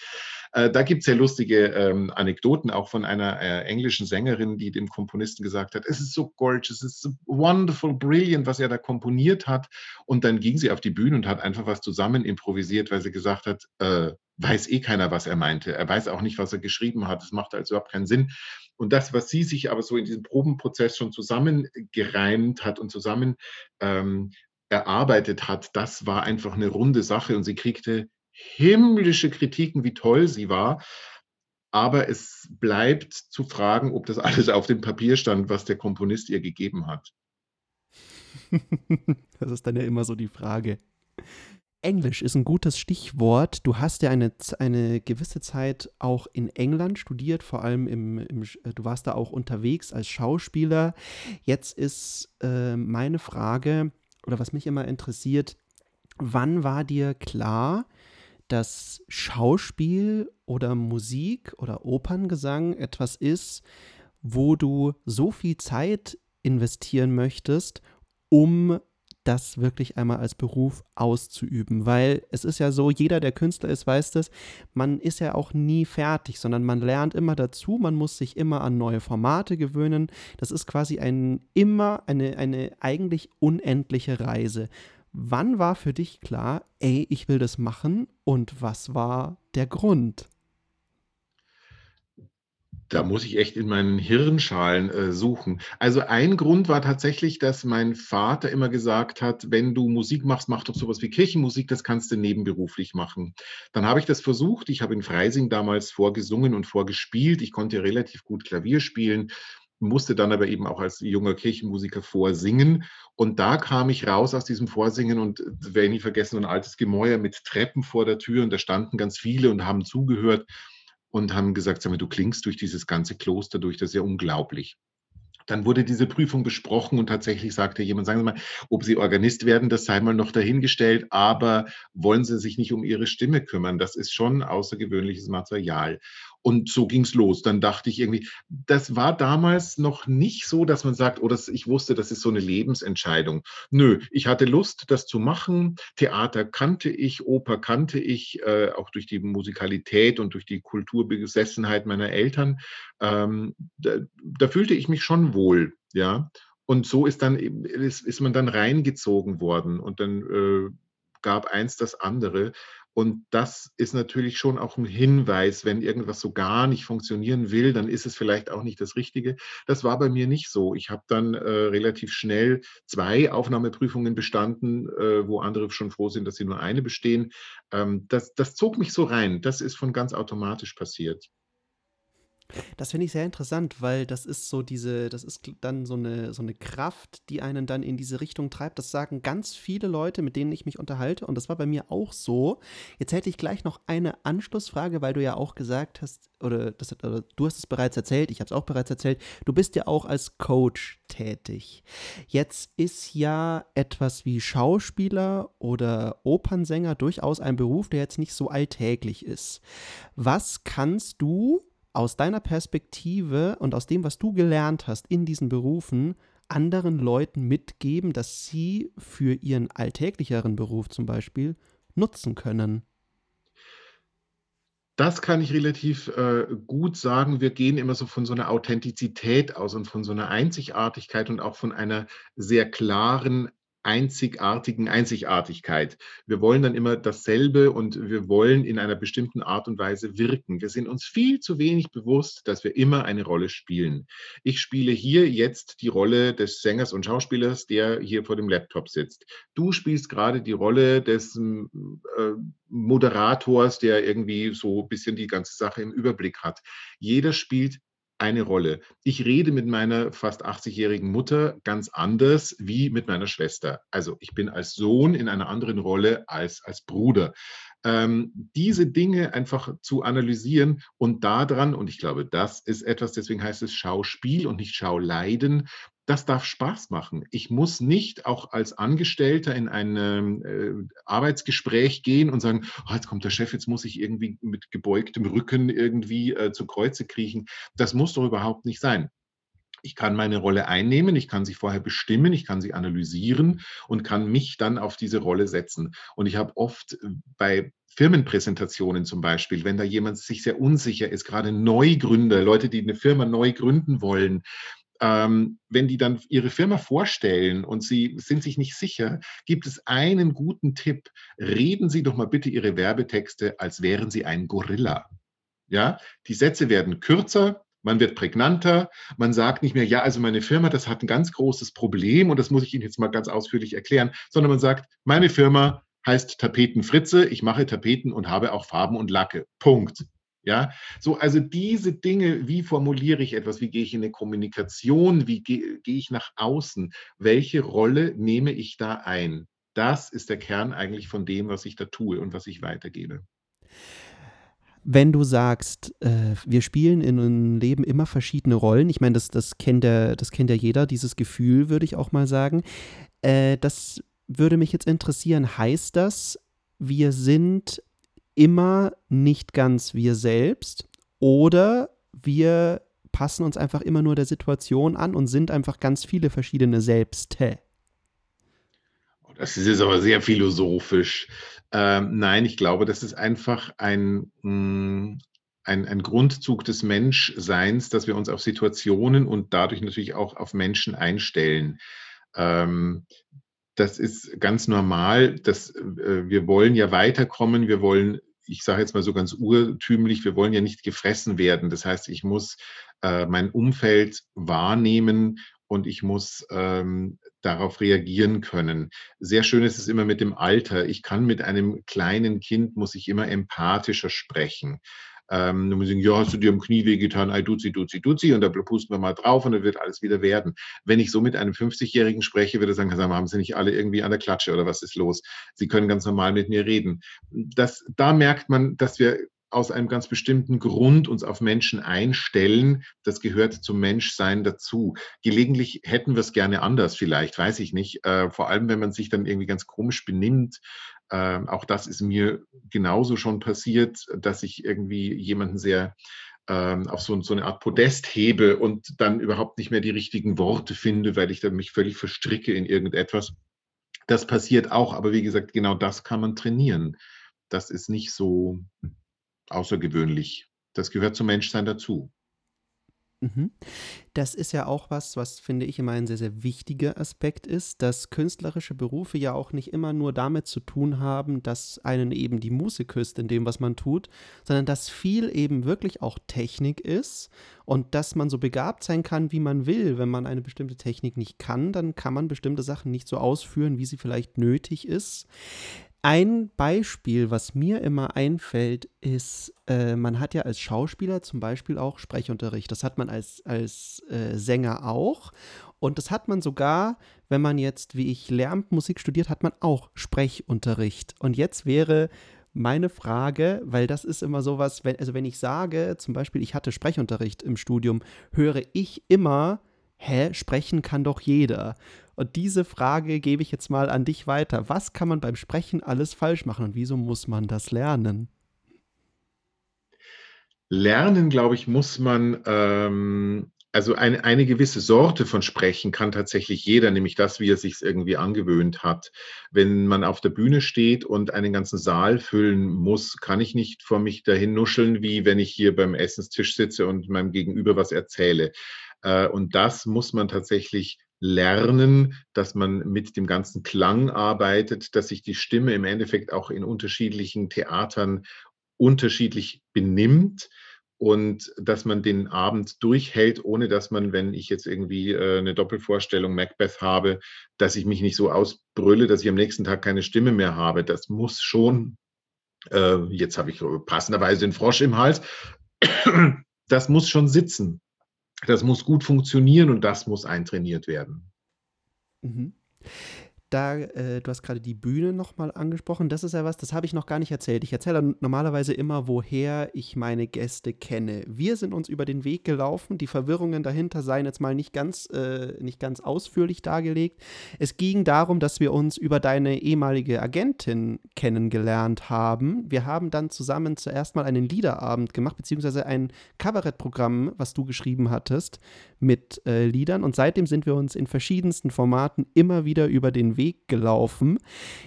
Äh, da gibt es sehr lustige ähm, Anekdoten, auch von einer äh, englischen Sängerin, die dem Komponisten gesagt hat, es ist so gorgeous, es ist so wonderful, brilliant, was er da komponiert hat. Und dann ging sie auf die Bühne und hat einfach was zusammen improvisiert, weil sie gesagt hat, äh, weiß eh keiner, was er meinte. Er weiß auch nicht, was er geschrieben hat. Das macht also überhaupt keinen Sinn. Und das, was sie sich aber so in diesem Probenprozess schon zusammengereimt hat und zusammen ähm, erarbeitet hat, das war einfach eine runde Sache und sie kriegte himmlische Kritiken, wie toll sie war. Aber es bleibt zu fragen, ob das alles auf dem Papier stand, was der Komponist ihr gegeben hat. das ist dann ja immer so die Frage. Englisch ist ein gutes Stichwort. Du hast ja eine, eine gewisse Zeit auch in England studiert, vor allem im, im äh, du warst da auch unterwegs als Schauspieler. Jetzt ist äh, meine Frage, oder was mich immer interessiert, wann war dir klar, dass Schauspiel oder Musik oder Operngesang etwas ist, wo du so viel Zeit investieren möchtest, um das wirklich einmal als Beruf auszuüben. Weil es ist ja so, jeder, der Künstler ist, weiß das, man ist ja auch nie fertig, sondern man lernt immer dazu, man muss sich immer an neue Formate gewöhnen. Das ist quasi ein immer eine, eine eigentlich unendliche Reise. Wann war für dich klar, ey, ich will das machen und was war der Grund? Da muss ich echt in meinen Hirnschalen äh, suchen. Also ein Grund war tatsächlich, dass mein Vater immer gesagt hat, wenn du Musik machst, mach doch sowas wie Kirchenmusik, das kannst du nebenberuflich machen. Dann habe ich das versucht. Ich habe in Freising damals vorgesungen und vorgespielt. Ich konnte relativ gut Klavier spielen, musste dann aber eben auch als junger Kirchenmusiker vorsingen. Und da kam ich raus aus diesem Vorsingen und werde ich nie vergessen, ein altes Gemäuer mit Treppen vor der Tür und da standen ganz viele und haben zugehört und haben gesagt, sag mal, du klingst durch dieses ganze Kloster durch, das ist ja unglaublich. Dann wurde diese Prüfung besprochen und tatsächlich sagte jemand, sagen Sie mal, ob Sie Organist werden, das sei mal noch dahingestellt, aber wollen Sie sich nicht um Ihre Stimme kümmern? Das ist schon außergewöhnliches Material. Und so ging es los. Dann dachte ich irgendwie, das war damals noch nicht so, dass man sagt, oh, ich wusste, das ist so eine Lebensentscheidung. Nö, ich hatte Lust, das zu machen. Theater kannte ich, Oper kannte ich, äh, auch durch die Musikalität und durch die Kulturbesessenheit meiner Eltern. Ähm, da, da fühlte ich mich schon wohl, ja. Und so ist dann ist, ist man dann reingezogen worden und dann äh, gab eins das andere. Und das ist natürlich schon auch ein Hinweis, wenn irgendwas so gar nicht funktionieren will, dann ist es vielleicht auch nicht das Richtige. Das war bei mir nicht so. Ich habe dann äh, relativ schnell zwei Aufnahmeprüfungen bestanden, äh, wo andere schon froh sind, dass sie nur eine bestehen. Ähm, das, das zog mich so rein. Das ist von ganz automatisch passiert. Das finde ich sehr interessant, weil das ist so diese, das ist dann so eine, so eine Kraft, die einen dann in diese Richtung treibt. Das sagen ganz viele Leute, mit denen ich mich unterhalte. Und das war bei mir auch so. Jetzt hätte ich gleich noch eine Anschlussfrage, weil du ja auch gesagt hast, oder, das, oder du hast es bereits erzählt, ich habe es auch bereits erzählt, du bist ja auch als Coach tätig. Jetzt ist ja etwas wie Schauspieler oder Opernsänger durchaus ein Beruf, der jetzt nicht so alltäglich ist. Was kannst du aus deiner Perspektive und aus dem, was du gelernt hast in diesen Berufen, anderen Leuten mitgeben, dass sie für ihren alltäglicheren Beruf zum Beispiel nutzen können? Das kann ich relativ äh, gut sagen. Wir gehen immer so von so einer Authentizität aus und von so einer Einzigartigkeit und auch von einer sehr klaren einzigartigen Einzigartigkeit. Wir wollen dann immer dasselbe und wir wollen in einer bestimmten Art und Weise wirken. Wir sind uns viel zu wenig bewusst, dass wir immer eine Rolle spielen. Ich spiele hier jetzt die Rolle des Sängers und Schauspielers, der hier vor dem Laptop sitzt. Du spielst gerade die Rolle des äh, Moderators, der irgendwie so ein bisschen die ganze Sache im Überblick hat. Jeder spielt eine Rolle. Ich rede mit meiner fast 80-jährigen Mutter ganz anders wie mit meiner Schwester. Also ich bin als Sohn in einer anderen Rolle als als Bruder. Ähm, diese Dinge einfach zu analysieren und daran, und ich glaube, das ist etwas, deswegen heißt es Schauspiel und nicht Schauleiden, das darf Spaß machen. Ich muss nicht auch als Angestellter in ein äh, Arbeitsgespräch gehen und sagen, oh, jetzt kommt der Chef, jetzt muss ich irgendwie mit gebeugtem Rücken irgendwie äh, zu Kreuze kriechen. Das muss doch überhaupt nicht sein. Ich kann meine Rolle einnehmen, ich kann sie vorher bestimmen, ich kann sie analysieren und kann mich dann auf diese Rolle setzen. Und ich habe oft äh, bei Firmenpräsentationen zum Beispiel, wenn da jemand sich sehr unsicher ist, gerade Neugründer, Leute, die eine Firma neu gründen wollen, ähm, wenn die dann ihre Firma vorstellen und sie sind sich nicht sicher, gibt es einen guten Tipp. Reden Sie doch mal bitte Ihre Werbetexte, als wären Sie ein Gorilla. Ja, die Sätze werden kürzer, man wird prägnanter, man sagt nicht mehr, ja, also meine Firma, das hat ein ganz großes Problem und das muss ich Ihnen jetzt mal ganz ausführlich erklären, sondern man sagt, meine Firma heißt Tapetenfritze, ich mache Tapeten und habe auch Farben und Lacke. Punkt. Ja, so, also diese Dinge, wie formuliere ich etwas, wie gehe ich in eine Kommunikation, wie gehe, gehe ich nach außen, welche Rolle nehme ich da ein? Das ist der Kern eigentlich von dem, was ich da tue und was ich weitergebe. Wenn du sagst, äh, wir spielen in unserem Leben immer verschiedene Rollen, ich meine, das, das, kennt der, das kennt ja jeder, dieses Gefühl, würde ich auch mal sagen. Äh, das würde mich jetzt interessieren, heißt das, wir sind immer nicht ganz wir selbst oder wir passen uns einfach immer nur der Situation an und sind einfach ganz viele verschiedene Selbste? Das ist jetzt aber sehr philosophisch. Ähm, nein, ich glaube, das ist einfach ein, mh, hm, ein, ein Grundzug des Menschseins, dass wir uns auf Situationen und dadurch natürlich auch auf Menschen einstellen. Ähm, das ist ganz normal. Dass, äh, wir wollen ja weiterkommen. Wir wollen, ich sage jetzt mal so ganz urtümlich, wir wollen ja nicht gefressen werden. Das heißt, ich muss äh, mein Umfeld wahrnehmen und ich muss ähm, darauf reagieren können. Sehr schön ist es immer mit dem Alter. Ich kann mit einem kleinen Kind, muss ich immer empathischer sprechen. Ähm, dann sagen, ja, hast du dir am Knie wehgetan, ei, duzi, duzi, duzi, und da pusten wir mal drauf und dann wird alles wieder werden. Wenn ich so mit einem 50-Jährigen spreche, würde er sagen, haben Sie nicht alle irgendwie an der Klatsche oder was ist los? Sie können ganz normal mit mir reden. Das, da merkt man, dass wir aus einem ganz bestimmten Grund uns auf Menschen einstellen. Das gehört zum Menschsein dazu. Gelegentlich hätten wir es gerne anders, vielleicht, weiß ich nicht. Äh, vor allem, wenn man sich dann irgendwie ganz komisch benimmt. Äh, auch das ist mir genauso schon passiert, dass ich irgendwie jemanden sehr ähm, auf so, so, eine Art Podest hebe und dann überhaupt nicht mehr die richtigen Worte finde, weil ich dann mich völlig verstricke in irgendetwas. Das passiert auch, aber wie gesagt, genau das kann man trainieren. Das ist nicht so, außergewöhnlich. Das gehört zum Menschsein dazu. Mhm. Das ist ja auch was, was finde ich immer ein sehr, sehr wichtiger Aspekt ist, dass künstlerische Berufe ja auch nicht immer nur damit zu tun haben, dass einen eben die Musik küsst in dem, was man tut, sondern dass viel eben wirklich auch Technik ist und dass man so begabt sein kann, wie man will. Wenn man eine bestimmte Technik nicht kann, dann kann man bestimmte Sachen nicht so ausführen, wie sie vielleicht nötig ist. Ein Beispiel, was mir immer einfällt, ist, äh, man hat ja als Schauspieler zum Beispiel auch Sprechunterricht. Das hat man als, als äh, Sänger auch. Und das hat man sogar, wenn man jetzt, wie ich, Lärmmusik studiert, hat man auch Sprechunterricht. Und jetzt wäre meine Frage, weil das ist immer sowas, wenn, also wenn ich sage, zum Beispiel, ich hatte Sprechunterricht im Studium, höre ich immer, hä, sprechen kann doch jeder. Und diese Frage gebe ich jetzt mal an dich weiter. Was kann man beim Sprechen alles falsch machen und wieso muss man das lernen? Lernen, glaube ich, muss man, ähm, also eine, eine gewisse Sorte von Sprechen kann tatsächlich jeder, nämlich das, wie er sich irgendwie angewöhnt hat. Wenn man auf der Bühne steht und einen ganzen Saal füllen muss, kann ich nicht vor mich dahin nuscheln, wie wenn ich hier beim Essenstisch sitze und meinem Gegenüber was erzähle. Äh, und das muss man tatsächlich lernen, dass man mit dem ganzen Klang arbeitet, dass sich die Stimme im Endeffekt auch in unterschiedlichen Theatern unterschiedlich benimmt und dass man den Abend durchhält, ohne dass man, wenn ich jetzt irgendwie äh, eine Doppelvorstellung Macbeth habe, dass ich mich nicht so ausbrülle, dass ich am nächsten Tag keine Stimme mehr habe. Das muss schon, äh, jetzt habe ich passenderweise den Frosch im Hals, das muss schon sitzen. Das muss gut funktionieren und das muss eintrainiert werden. Mhm da, äh, du hast gerade die Bühne nochmal angesprochen. Das ist ja was, das habe ich noch gar nicht erzählt. Ich erzähle normalerweise immer, woher ich meine Gäste kenne. Wir sind uns über den Weg gelaufen. Die Verwirrungen dahinter seien jetzt mal nicht ganz, äh, nicht ganz ausführlich dargelegt. Es ging darum, dass wir uns über deine ehemalige Agentin kennengelernt haben. Wir haben dann zusammen zuerst mal einen Liederabend gemacht, beziehungsweise ein Kabarettprogramm, was du geschrieben hattest, mit äh, Liedern. Und seitdem sind wir uns in verschiedensten Formaten immer wieder über den Weg gelaufen.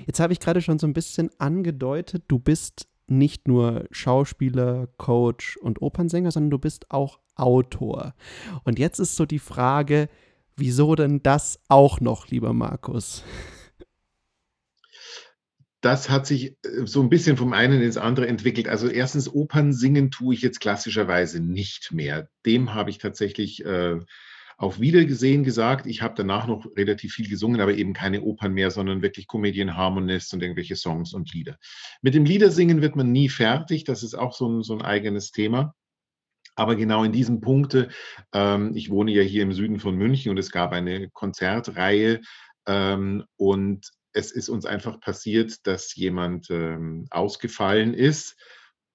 Jetzt habe ich gerade schon so ein bisschen angedeutet, du bist nicht nur Schauspieler, Coach und Opernsänger, sondern du bist auch Autor. Und jetzt ist so die Frage, wieso denn das auch noch, lieber Markus? das hat sich äh, so ein bisschen vom einen ins andere entwickelt. Also erstens, Opern singen tue ich jetzt klassischerweise nicht mehr. Dem habe ich tatsächlich äh, auf Wiedergesehen gesagt. Ich habe danach noch relativ viel gesungen, aber eben keine Opern mehr, sondern wirklich Comedian Harmonists und irgendwelche Songs und Lieder. Mit dem Liedersingen wird man nie fertig. Das ist auch so ein, so ein eigenes Thema. Aber genau in diesem Punkte, ähm, ich wohne ja hier im Süden von München und es gab eine Konzertreihe ähm, und es ist uns einfach passiert, dass jemand ähm, ausgefallen ist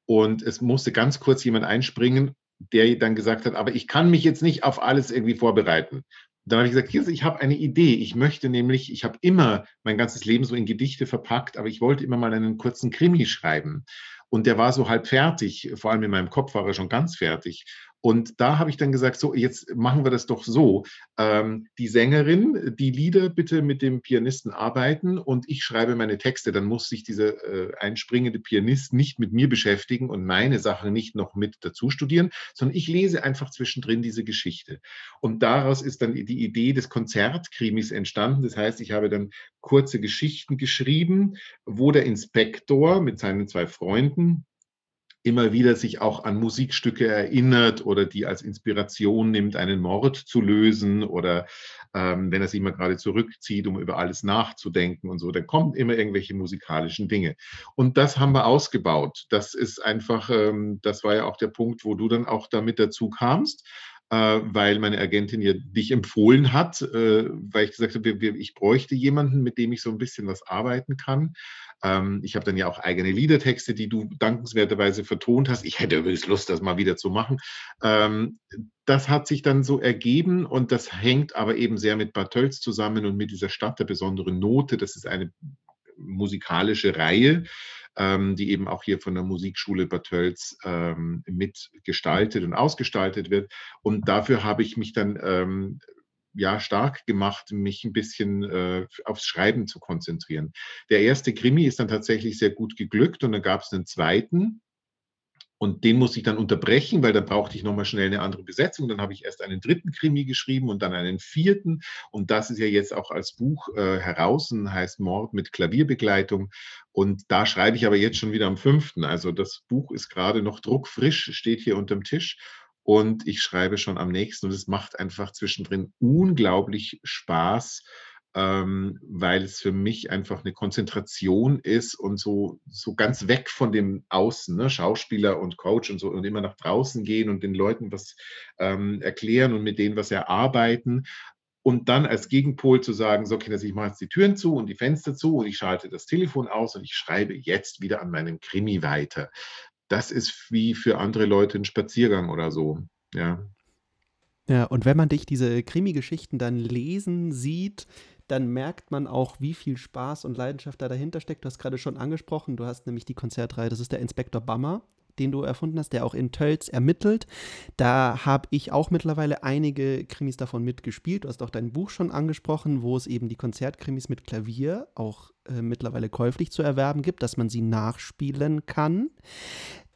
und es musste ganz kurz jemand einspringen, der dann gesagt hat, aber ich kann mich jetzt nicht auf alles irgendwie vorbereiten. Dann habe ich gesagt, ich habe eine Idee. Ich möchte nämlich, ich habe immer mein ganzes Leben so in Gedichte verpackt, aber ich wollte immer mal einen kurzen Krimi schreiben. Und der war so halb fertig, vor allem in meinem Kopf war er schon ganz fertig. Und da habe ich dann gesagt, so, jetzt machen wir das doch so. Ähm, die Sängerin, die Lieder bitte mit dem Pianisten arbeiten und ich schreibe meine Texte. Dann muss sich dieser äh, einspringende Pianist nicht mit mir beschäftigen und meine Sachen nicht noch mit dazu studieren, sondern ich lese einfach zwischendrin diese Geschichte. Und daraus ist dann die Idee des Konzertkrimis entstanden. Das heißt, ich habe dann kurze Geschichten geschrieben, wo der Inspektor mit seinen zwei Freunden immer wieder sich auch an Musikstücke erinnert oder die als Inspiration nimmt, einen Mord zu lösen oder ähm, wenn er sich mal gerade zurückzieht, um über alles nachzudenken und so, dann kommen immer irgendwelche musikalischen Dinge. Und das haben wir ausgebaut. Das ist einfach, ähm, das war ja auch der Punkt, wo du dann auch damit dazu kamst weil meine Agentin ja dich empfohlen hat, äh, weil ich gesagt habe, ich bräuchte jemanden, mit dem ich so ein bisschen was arbeiten kann. Ähm, ich habe dann ja auch eigene Liedertexte, die du dankenswerterweise vertont hast. Ich hätte übrigens Lust, das mal wieder zu machen. Ähm, das hat sich dann so ergeben und das hängt aber eben sehr mit Bad zusammen und mit dieser Stadt der besonderen Note. Das ist eine musikalische Reihe, die eben auch hier von der Musikschule Bad Tölz ähm, mitgestaltet und ausgestaltet wird. Und dafür habe ich mich dann ähm, ja stark gemacht, mich ein bisschen äh, aufs Schreiben zu konzentrieren. Der erste Krimi ist dann tatsächlich sehr gut geglückt und dann gab es einen zweiten. Und den musste ich dann unterbrechen, weil da brauchte ich nochmal schnell eine andere Besetzung. Dann habe ich erst einen dritten Krimi geschrieben und dann einen vierten. Und das ist ja jetzt auch als Buch äh, heraus heißt Mord mit Klavierbegleitung. Und da schreibe ich aber jetzt schon wieder am fünften. Also das Buch ist gerade noch druckfrisch, steht hier unterm Tisch und ich schreibe schon am nächsten und es macht einfach zwischendrin unglaublich Spaß, ähm, weil es für mich einfach eine Konzentration ist und so, so ganz weg von dem Außen, ne? Schauspieler und Coach und so und immer nach draußen gehen und den Leuten was ähm, erklären und mit denen was erarbeiten. Und dann als Gegenpol zu sagen, so Kinder, ich mache jetzt die Türen zu und die Fenster zu und ich schalte das Telefon aus und ich schreibe jetzt wieder an meinem Krimi weiter das ist wie für andere Leute ein Spaziergang oder so. Ja. Ja, und wenn man dich diese Krimi-Geschichten dann lesen sieht, dann merkt man auch, wie viel Spaß und Leidenschaft da dahinter steckt. Du hast gerade schon angesprochen, du hast nämlich die Konzertreihe, das ist der Inspektor Bammer, den du erfunden hast, der auch in Tölz ermittelt. Da habe ich auch mittlerweile einige Krimis davon mitgespielt. Du hast auch dein Buch schon angesprochen, wo es eben die Konzertkrimis mit Klavier auch äh, mittlerweile käuflich zu erwerben gibt, dass man sie nachspielen kann.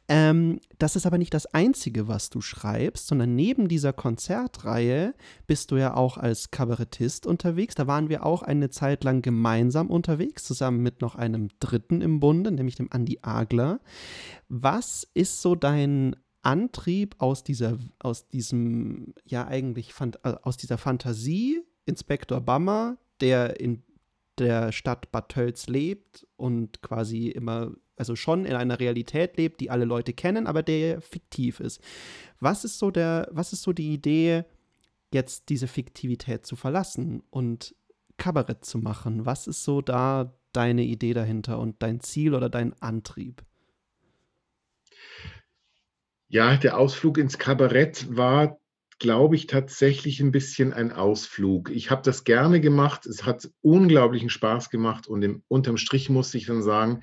Ähm, das ist aber nicht das Einzige, was du schreibst, sondern neben dieser Konzertreihe bist du ja auch als Kabarettist unterwegs. Da waren wir auch eine Zeit lang gemeinsam unterwegs, zusammen mit noch einem Dritten im Bunde, nämlich dem Andi Agler. Was ist so dein Antrieb aus dieser, aus diesem, ja eigentlich, äh, aus dieser Fantasie, Inspektor Bammer, der in der Stadt Bad Tölz lebt und quasi immer also schon in einer Realität lebt, die alle Leute kennen, aber der fiktiv ist. Was ist so der, was ist so die Idee, jetzt diese Fiktivität zu verlassen und Kabarett zu machen? Was ist so da deine Idee dahinter und dein Ziel oder dein Antrieb? Ja, der Ausflug ins Kabarett war, glaube ich, tatsächlich ein bisschen ein Ausflug. Ich habe das gerne gemacht. Es hat unglaublichen Spaß gemacht und im, unterm Strich musste ich dann sagen,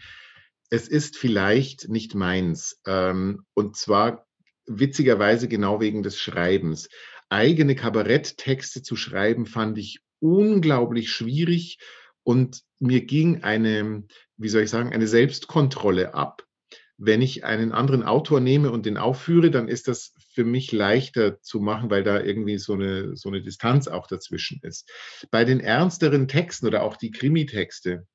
es ist vielleicht nicht meins. Ähm, und zwar witzigerweise genau wegen des Schreibens. Eigene Kabaretttexte zu schreiben, fand ich unglaublich schwierig und mir ging eine, wie soll ich sagen, eine Selbstkontrolle ab. Wenn ich einen anderen Autor nehme und den aufführe, dann ist das für mich leichter zu machen, weil da irgendwie so eine, so eine Distanz auch dazwischen ist. Bei den ernsteren Texten oder auch die Krimitexte,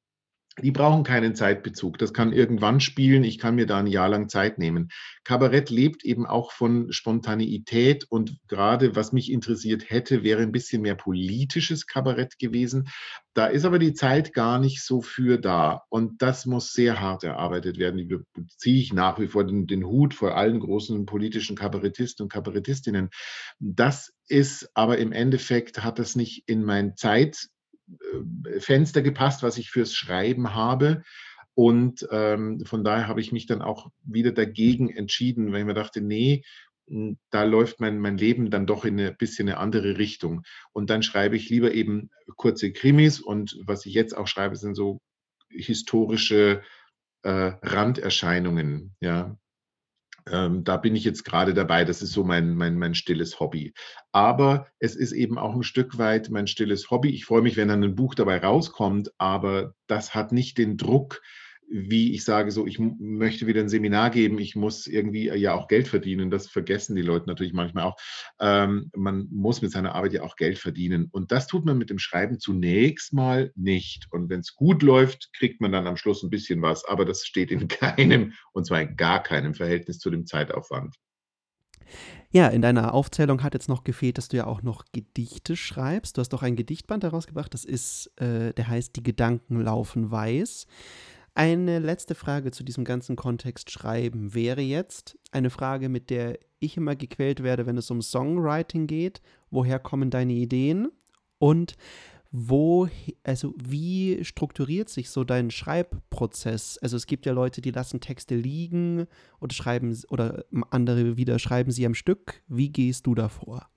die brauchen keinen Zeitbezug. Das kann irgendwann spielen. Ich kann mir da ein Jahr lang Zeit nehmen. Kabarett lebt eben auch von Spontaneität und gerade was mich interessiert hätte, wäre ein bisschen mehr politisches Kabarett gewesen. Da ist aber die Zeit gar nicht so für da. Und das muss sehr hart erarbeitet werden. Da ziehe ich nach wie vor den, den Hut vor allen großen politischen Kabarettisten und Kabarettistinnen. Das ist aber im Endeffekt hat das nicht in mein Zeit Fenster gepasst, was ich fürs Schreiben habe. Und ähm, von daher habe ich mich dann auch wieder dagegen entschieden, weil ich mir dachte, nee, hm, da läuft mein, mein Leben dann doch in ein bisschen eine andere Richtung. Und dann schreibe ich lieber eben kurze Krimis und was ich jetzt auch schreibe, sind so historische äh, Randerscheinungen, ja, ähm, da bin ich jetzt gerade dabei. Das ist so mein, mein, mein stilles Hobby. Aber es ist eben auch ein Stück weit mein stilles Hobby. Ich freue mich, wenn dann ein Buch dabei rauskommt, aber das hat nicht den Druck, wie ich sage, so, ich möchte wieder ein Seminar geben, ich muss irgendwie ja auch Geld verdienen. Das vergessen die Leute natürlich manchmal auch. Ähm, man muss mit seiner Arbeit ja auch Geld verdienen. Und das tut man mit dem Schreiben zunächst mal nicht. Und wenn es gut läuft, kriegt man dann am Schluss ein bisschen was. Aber das steht in keinem, und zwar in gar keinem Verhältnis zu dem Zeitaufwand. Ja, in deiner Aufzählung hat jetzt noch gefehlt, dass du ja auch noch Gedichte schreibst. Du hast doch ein Gedichtband herausgebracht, das ist, äh, der heißt Die Gedanken laufen weiß. Eine letzte Frage zu diesem ganzen Kontext Schreiben wäre jetzt eine Frage, mit der ich immer gequält werde, wenn es um Songwriting geht. Woher kommen deine Ideen? Und wo, also wie strukturiert sich so dein Schreibprozess? Also es gibt ja Leute, die lassen Texte liegen oder schreiben oder andere wieder schreiben sie am Stück. Wie gehst du davor?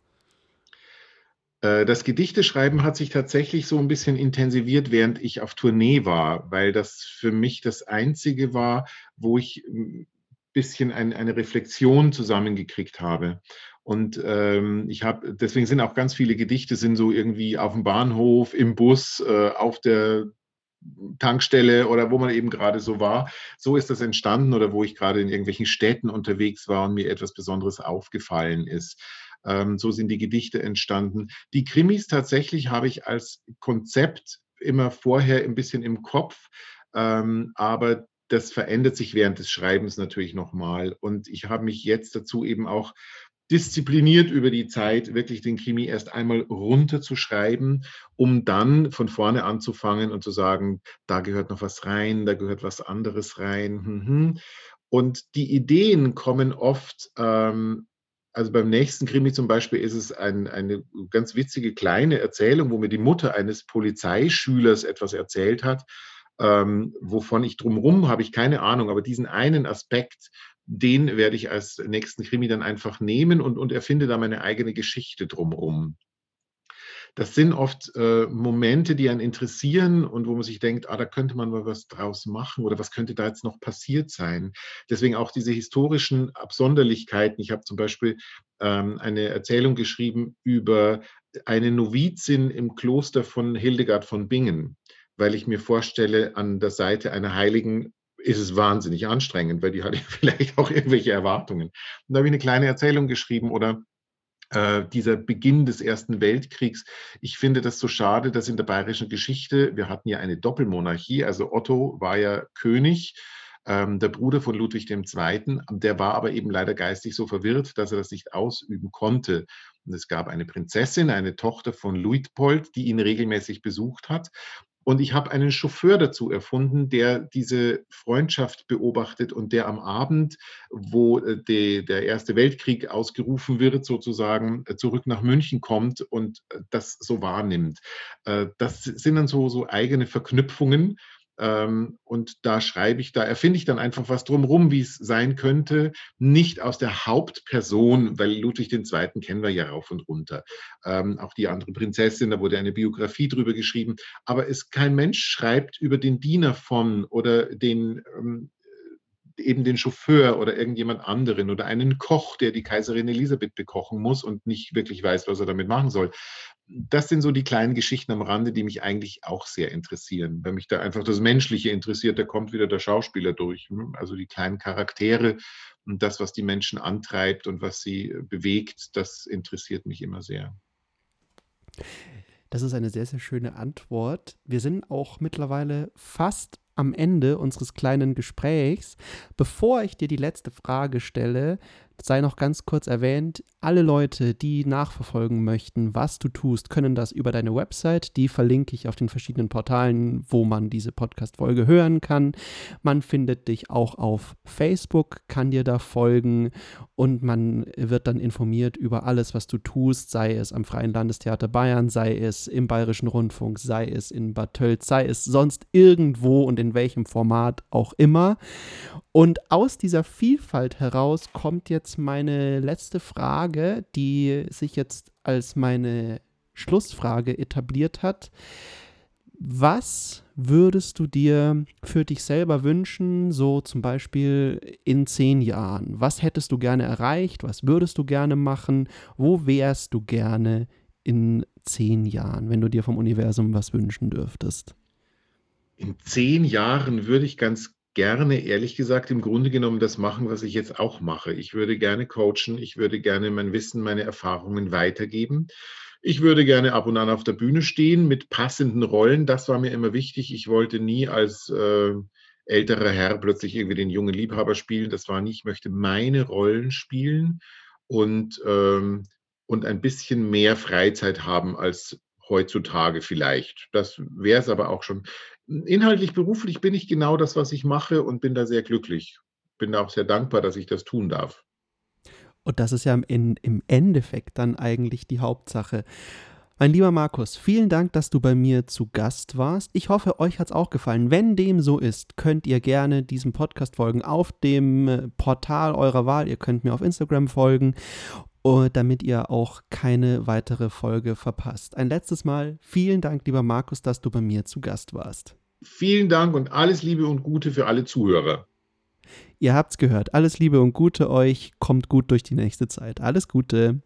Äh, das Gedichteschreiben hat sich tatsächlich so ein bisschen intensiviert, während ich auf Tournee war, weil das für mich das Einzige war, wo ich ein bisschen ein, eine Reflexion zusammengekriegt habe. Und ähm, ich habe, deswegen sind auch ganz viele Gedichte sind so irgendwie auf dem Bahnhof, im Bus, äh, auf der Tankstelle oder wo man eben gerade so war. So ist das entstanden oder wo ich gerade in irgendwelchen Städten unterwegs war und mir etwas Besonderes aufgefallen ist. Ähm, so sind die Gedichte entstanden. Die Krimis tatsächlich habe ich als Konzept immer vorher ein bisschen im Kopf, ähm, aber das verändert sich während des Schreibens natürlich nochmal. Und ich habe mich jetzt dazu eben auch diszipliniert über die Zeit, wirklich den Krimi erst einmal runterzuschreiben, um dann von vorne anzufangen und zu sagen, da gehört noch was rein, da gehört was anderes rein. Mhm. Und die Ideen kommen oft ähm, also beim nächsten Krimi zum Beispiel ist es ein, eine ganz witzige kleine Erzählung, wo mir die Mutter eines Polizeischülers etwas erzählt hat, ähm, wovon ich drumherum habe ich keine Ahnung, aber diesen einen Aspekt, den werde ich als nächsten Krimi dann einfach nehmen und, und erfinde da meine eigene Geschichte drumherum das sind oft äh, Momente, die einen interessieren und wo man sich denkt, ah, da könnte man mal was draus machen oder was könnte da jetzt noch passiert sein. Deswegen auch diese historischen Absonderlichkeiten. Ich habe zum Beispiel ähm, eine Erzählung geschrieben über eine Novizin im Kloster von Hildegard von Bingen, weil ich mir vorstelle, an der Seite einer Heiligen ist es wahnsinnig anstrengend, weil die hatte vielleicht auch irgendwelche Erwartungen. Und da habe ich eine kleine Erzählung geschrieben oder äh, dieser Beginn des Ersten Weltkriegs. Ich finde das so schade, dass in der bayerischen Geschichte, wir hatten ja eine Doppelmonarchie, also Otto war ja König, ähm, der Bruder von Ludwig II., der war aber eben leider geistig so verwirrt, dass er das nicht ausüben konnte. Und es gab eine Prinzessin, eine Tochter von Luitpold, die ihn regelmäßig besucht hat. Und ich habe einen Chauffeur dazu erfunden, der diese Freundschaft beobachtet und der am Abend, wo äh, die, der Erste Weltkrieg ausgerufen wird, sozusagen äh, zurück nach München kommt und äh, das so wahrnimmt. Das sind dann so, so eigene Verknüpfungen und da schreibe ich, da erfinde ich dann einfach was drumherum, wie es sein könnte, nicht aus der Hauptperson, weil Ludwig II. kennen wir ja rauf und runter. Ähm, auch die andere Prinzessin, da wurde eine Biografie drüber geschrieben. Aber es kein Mensch schreibt über den Diener von oder den ähm, eben den Chauffeur oder irgendjemand anderen oder einen Koch, der die Kaiserin Elisabeth bekochen muss und nicht wirklich weiß, was er damit machen soll das sind so die kleinen Geschichten am Rande, die mich eigentlich auch sehr interessieren. Wenn mich da einfach das Menschliche interessiert, da kommt wieder der Schauspieler durch. Hm? Also die kleinen Charaktere und das, was die Menschen antreibt und was sie bewegt, das interessiert mich immer sehr. Das ist eine sehr, sehr schöne Antwort. Wir sind auch mittlerweile fast am Ende unseres kleinen Gesprächs. Bevor ich dir die letzte Frage stelle, sei noch ganz kurz erwähnt, alle Leute, die nachverfolgen möchten, was du tust, können das über deine Website. Die verlinke ich auf den verschiedenen Portalen, wo man diese Podcast-Folge hören kann. Man findet dich auch auf Facebook, kann dir da folgen und man wird dann informiert über alles, was du tust, sei es am Freien Landestheater Bayern, sei es im Bayerischen Rundfunk, sei es in Bad Tölz, sei es sonst irgendwo und in welchem Format auch immer. Und aus dieser Vielfalt heraus kommt jetzt meine letzte Frage, die sich jetzt als meine Schlussfrage etabliert hat. Was würdest du dir für dich selber wünschen, so zum Beispiel in zehn Jahren? Was hättest du gerne erreicht? Was würdest du gerne machen? Wo wärst du gerne in zehn Jahren, wenn du dir vom Universum was wünschen dürftest? In zehn Jahren würde ich ganz gerne, ehrlich gesagt, im Grunde genommen das machen, was ich jetzt auch mache. Ich würde gerne coachen, ich würde gerne mein Wissen, meine Erfahrungen weitergeben. Ich würde gerne ab und an auf der Bühne stehen mit passenden Rollen. Das war mir immer wichtig. Ich wollte nie als äh, älterer Herr plötzlich irgendwie den jungen Liebhaber spielen. Das war nie. Ich möchte meine Rollen spielen und, ähm, und ein bisschen mehr Freizeit haben als heutzutage vielleicht. Das wäre es aber auch schon. Inhaltlich, beruflich bin ich genau das, was ich mache und bin da sehr glücklich. Bin da auch sehr dankbar, dass ich das tun darf. Und das ist ja im, im Endeffekt dann eigentlich die Hauptsache. Mein lieber Markus, vielen Dank, dass du bei mir zu Gast warst. Ich hoffe, euch hat es auch gefallen. Wenn dem so ist, könnt ihr gerne diesem Podcast folgen auf dem äh, Portal eurer Wahl. Ihr könnt mir auf Instagram folgen damit ihr auch keine weitere Folge verpasst. Ein letztes Mal vielen Dank, lieber Markus, dass du bei mir zu Gast warst. Vielen Dank und alles Liebe und Gute für alle Zuhörer. Ihr habt's gehört. Alles Liebe und Gute euch. Kommt gut durch die nächste Zeit. Alles Gute.